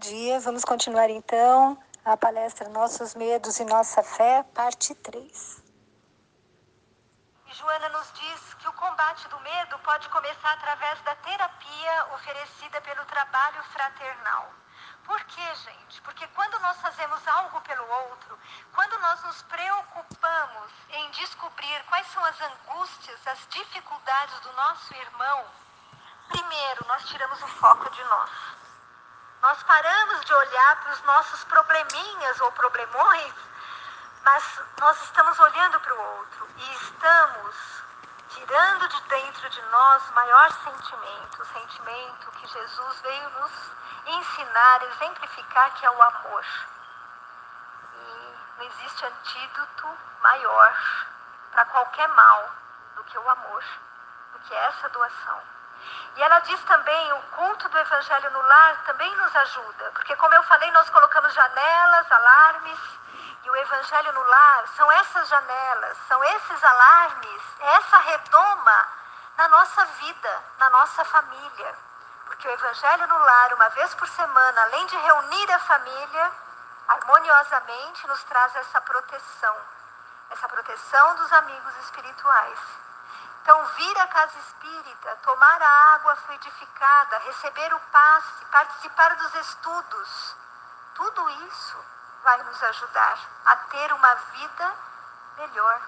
dia. Vamos continuar então a palestra Nossos Medos e Nossa Fé, parte 3. Joana nos diz que o combate do medo pode começar através da terapia oferecida pelo trabalho fraternal. Por quê, gente? Porque quando nós fazemos algo pelo outro, quando nós nos preocupamos em descobrir quais são as angústias, as dificuldades do nosso irmão, primeiro nós tiramos o foco de nós. Nós paramos de olhar para os nossos probleminhas ou problemões, mas nós estamos olhando para o outro e estamos tirando de dentro de nós o maior sentimento, o sentimento que Jesus veio nos ensinar, exemplificar, que é o amor. E não existe antídoto maior para qualquer mal do que o amor, do que essa doação. E ela diz também, o culto do evangelho no lar também nos ajuda, porque como eu falei, nós colocamos janelas, alarmes, e o evangelho no lar são essas janelas, são esses alarmes, essa redoma na nossa vida, na nossa família. Porque o evangelho no lar, uma vez por semana, além de reunir a família, harmoniosamente nos traz essa proteção, essa proteção dos amigos espirituais. Então, vir à casa espírita, tomar a água fluidificada, receber o passe, participar dos estudos, tudo isso vai nos ajudar a ter uma vida melhor,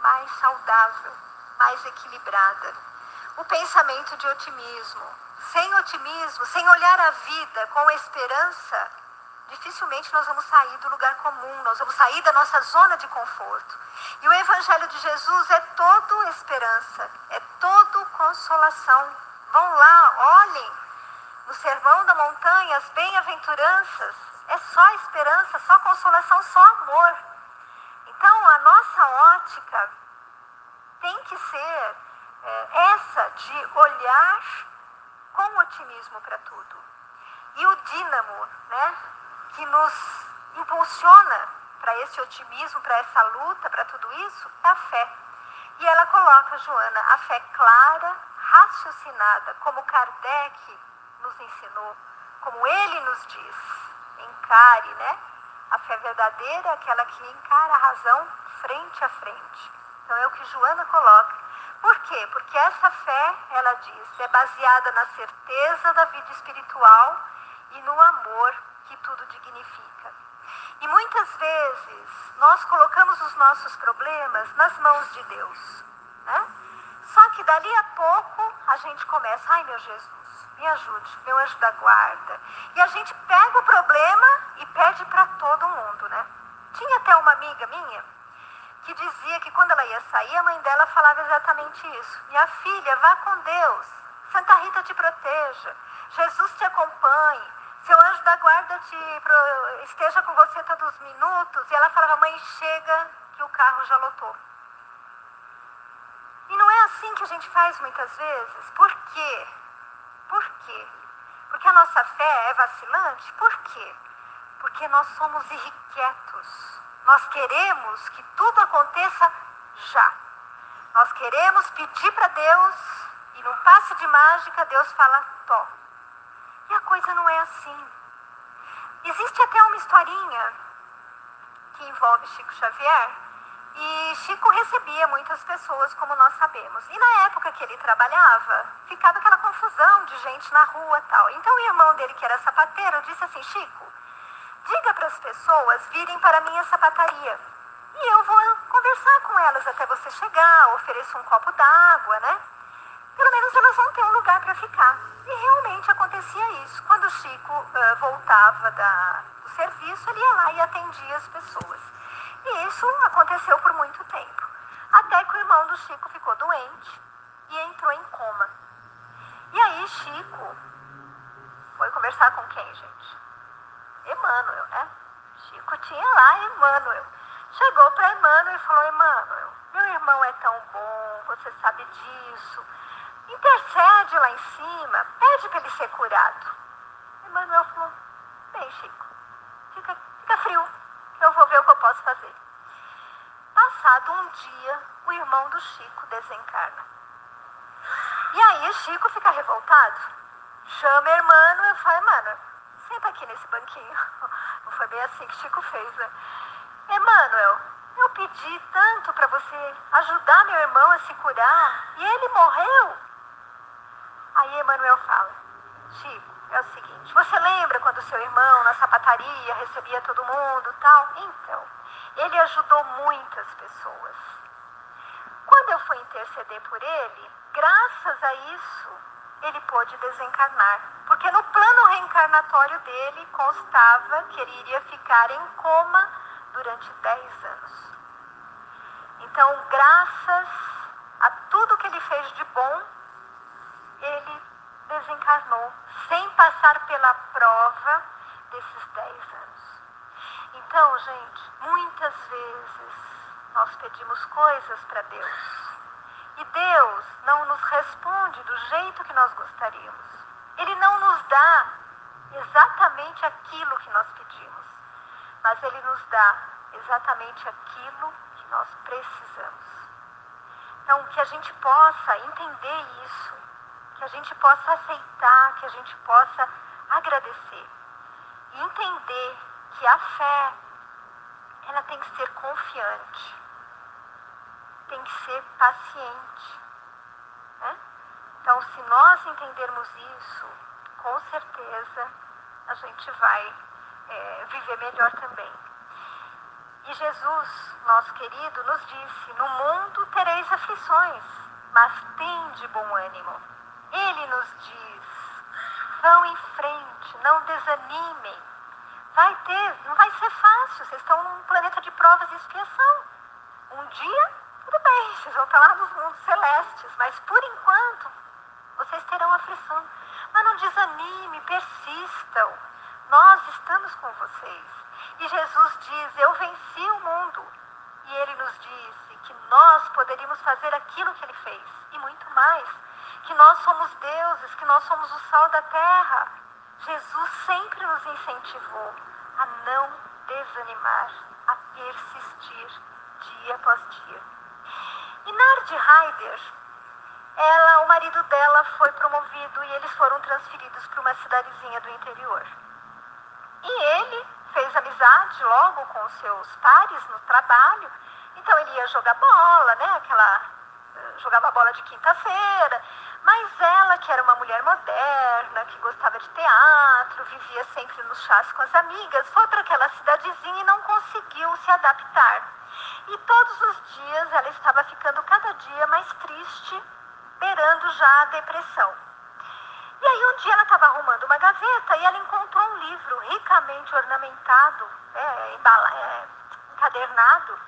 mais saudável, mais equilibrada. O pensamento de otimismo. Sem otimismo, sem olhar a vida com esperança, dificilmente nós vamos sair do lugar comum, nós vamos sair da nossa zona de conforto. E o Evangelho de Jesus é todo esperança, é todo consolação. Vão lá, olhem no Sermão da Montanha as bem-aventuranças, é só esperança, só consolação, só amor. Então a nossa ótica tem que ser é, essa de olhar com otimismo para tudo. E o dínamo, né? Que nos impulsiona para esse otimismo, para essa luta, para tudo isso, é a fé. E ela coloca, Joana, a fé clara, raciocinada, como Kardec nos ensinou, como ele nos diz. Encare, né? A fé verdadeira é aquela que encara a razão frente a frente. Então é o que Joana coloca. Por quê? Porque essa fé, ela diz, é baseada na certeza da vida espiritual e no amor que tudo dignifica. E muitas vezes nós colocamos os nossos problemas nas mãos de Deus. Né? Só que dali a pouco a gente começa, ai meu Jesus, me ajude, meu anjo da guarda. E a gente pega o problema e pede para todo mundo, né? Tinha até uma amiga minha que dizia que quando ela ia sair, a mãe dela falava exatamente isso. Minha filha, vá com Deus. Santa Rita te proteja. Jesus te acompanhe seu anjo da guarda te, esteja com você todos os minutos. E ela falava, mãe, chega que o carro já lotou. E não é assim que a gente faz muitas vezes. Por quê? Por quê? Porque a nossa fé é vacilante? Por quê? Porque nós somos irrequietos. Nós queremos que tudo aconteça já. Nós queremos pedir para Deus e num passe de mágica Deus fala, to. E a coisa não é assim. Existe até uma historinha que envolve Chico Xavier. E Chico recebia muitas pessoas, como nós sabemos. E na época que ele trabalhava, ficava aquela confusão de gente na rua tal. Então o irmão dele, que era sapateiro, disse assim: Chico, diga para as pessoas virem para a minha sapataria. E eu vou conversar com elas até você chegar, ofereço um copo d'água, né? Menos elas vão ter um lugar para ficar. E realmente acontecia isso. Quando o Chico uh, voltava da, do serviço, ele ia lá e atendia as pessoas. E isso aconteceu por muito tempo. Até que o irmão do Chico ficou doente e entrou em coma. E aí Chico foi conversar com quem, gente? Emmanuel, né? Chico tinha lá Emmanuel. Chegou para Emmanuel e falou: Emmanuel, meu irmão é tão bom, você sabe disso intercede lá em cima, pede para ele ser curado. Emmanuel falou, bem, Chico, fica, fica frio, eu vou ver o que eu posso fazer. Passado um dia, o irmão do Chico desencarna. E aí Chico fica revoltado. Chama Emmanuel e fala, Emmanuel, senta aqui nesse banquinho. Não foi bem assim que Chico fez, né? Emanuel, eu pedi tanto para você ajudar meu irmão a se curar e ele morreu. Aí Emanuel fala, Chico, é o seguinte, você lembra quando seu irmão na sapataria recebia todo mundo tal? Então, ele ajudou muitas pessoas. Quando eu fui interceder por ele, graças a isso, ele pôde desencarnar. Porque no plano reencarnatório dele constava que ele iria ficar em coma durante 10 anos. Então, graças a tudo que ele fez de bom, desencarnou sem passar pela prova desses 10 anos. Então, gente, muitas vezes nós pedimos coisas para Deus e Deus não nos responde do jeito que nós gostaríamos. Ele não nos dá exatamente aquilo que nós pedimos, mas Ele nos dá exatamente aquilo que nós precisamos. Então, que a gente possa entender isso, que a gente possa aceitar, que a gente possa agradecer e entender que a fé ela tem que ser confiante tem que ser paciente. Né? Então, se nós entendermos isso, com certeza a gente vai é, viver melhor também. E Jesus, nosso querido, nos disse: No mundo tereis aflições, mas tende bom ânimo. Ele nos diz: Vão em frente, não desanimem. Vai ter, não vai ser fácil, vocês estão num planeta de provas e expiação. Um dia tudo bem, vocês vão estar lá nos mundos celestes, mas por enquanto vocês terão aflição. Mas não desanime, persistam. Nós estamos com vocês. E Jesus diz: Eu venci o mundo. E ele nos disse que nós poderíamos fazer aquilo que ele fez e muito mais. Que nós somos deuses, que nós somos o sal da terra. Jesus sempre nos incentivou a não desanimar, a persistir dia após dia. E Nard Heider, ela, o marido dela foi promovido e eles foram transferidos para uma cidadezinha do interior. E ele fez amizade logo com os seus pares no trabalho. Então ele ia jogar bola, né? Aquela eh, jogava bola de quinta-feira. Mas ela, que era uma mulher moderna, que gostava de teatro, vivia sempre nos chás com as amigas, foi para aquela cidadezinha e não conseguiu se adaptar. E todos os dias ela estava ficando cada dia mais triste, beirando já a depressão. E aí um dia ela estava arrumando uma gaveta e ela encontrou um livro ricamente ornamentado, é, embala, é, encadernado.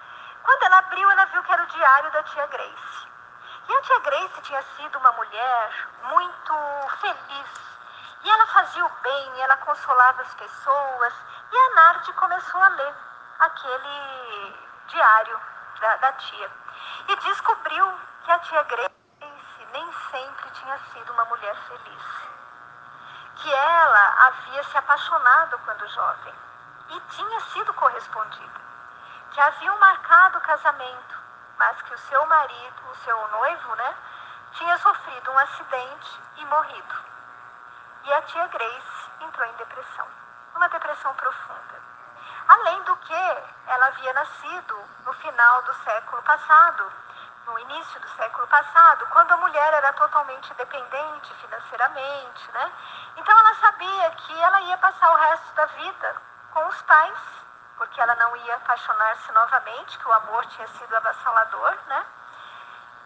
Quando ela abriu, ela viu que era o diário da tia Grace. E a tia Grace tinha sido uma mulher muito feliz. E ela fazia o bem, ela consolava as pessoas. E a Nardi começou a ler aquele diário da, da tia. E descobriu que a tia Grace nem sempre tinha sido uma mulher feliz. Que ela havia se apaixonado quando jovem e tinha sido correspondida. Que haviam marcado o casamento, mas que o seu marido, o seu noivo, né, tinha sofrido um acidente e morrido. E a tia Grace entrou em depressão, uma depressão profunda. Além do que, ela havia nascido no final do século passado, no início do século passado, quando a mulher era totalmente dependente financeiramente, né? Então ela sabia que ela ia passar o resto da vida com os pais, porque ela não ia apaixonar-se novamente, que o amor tinha sido avassalador, né?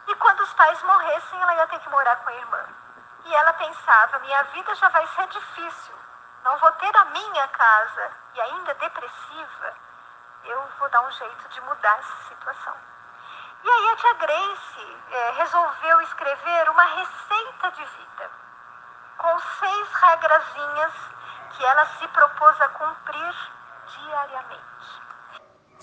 E quando os pais morressem, ela ia ter que morar com a irmã. E ela pensava: minha vida já vai ser difícil, não vou ter a minha casa e ainda depressiva, eu vou dar um jeito de mudar essa situação. E aí a tia Grace é, resolveu escrever uma receita de vida, com seis regrazinhas que ela se propôs a cumprir diariamente.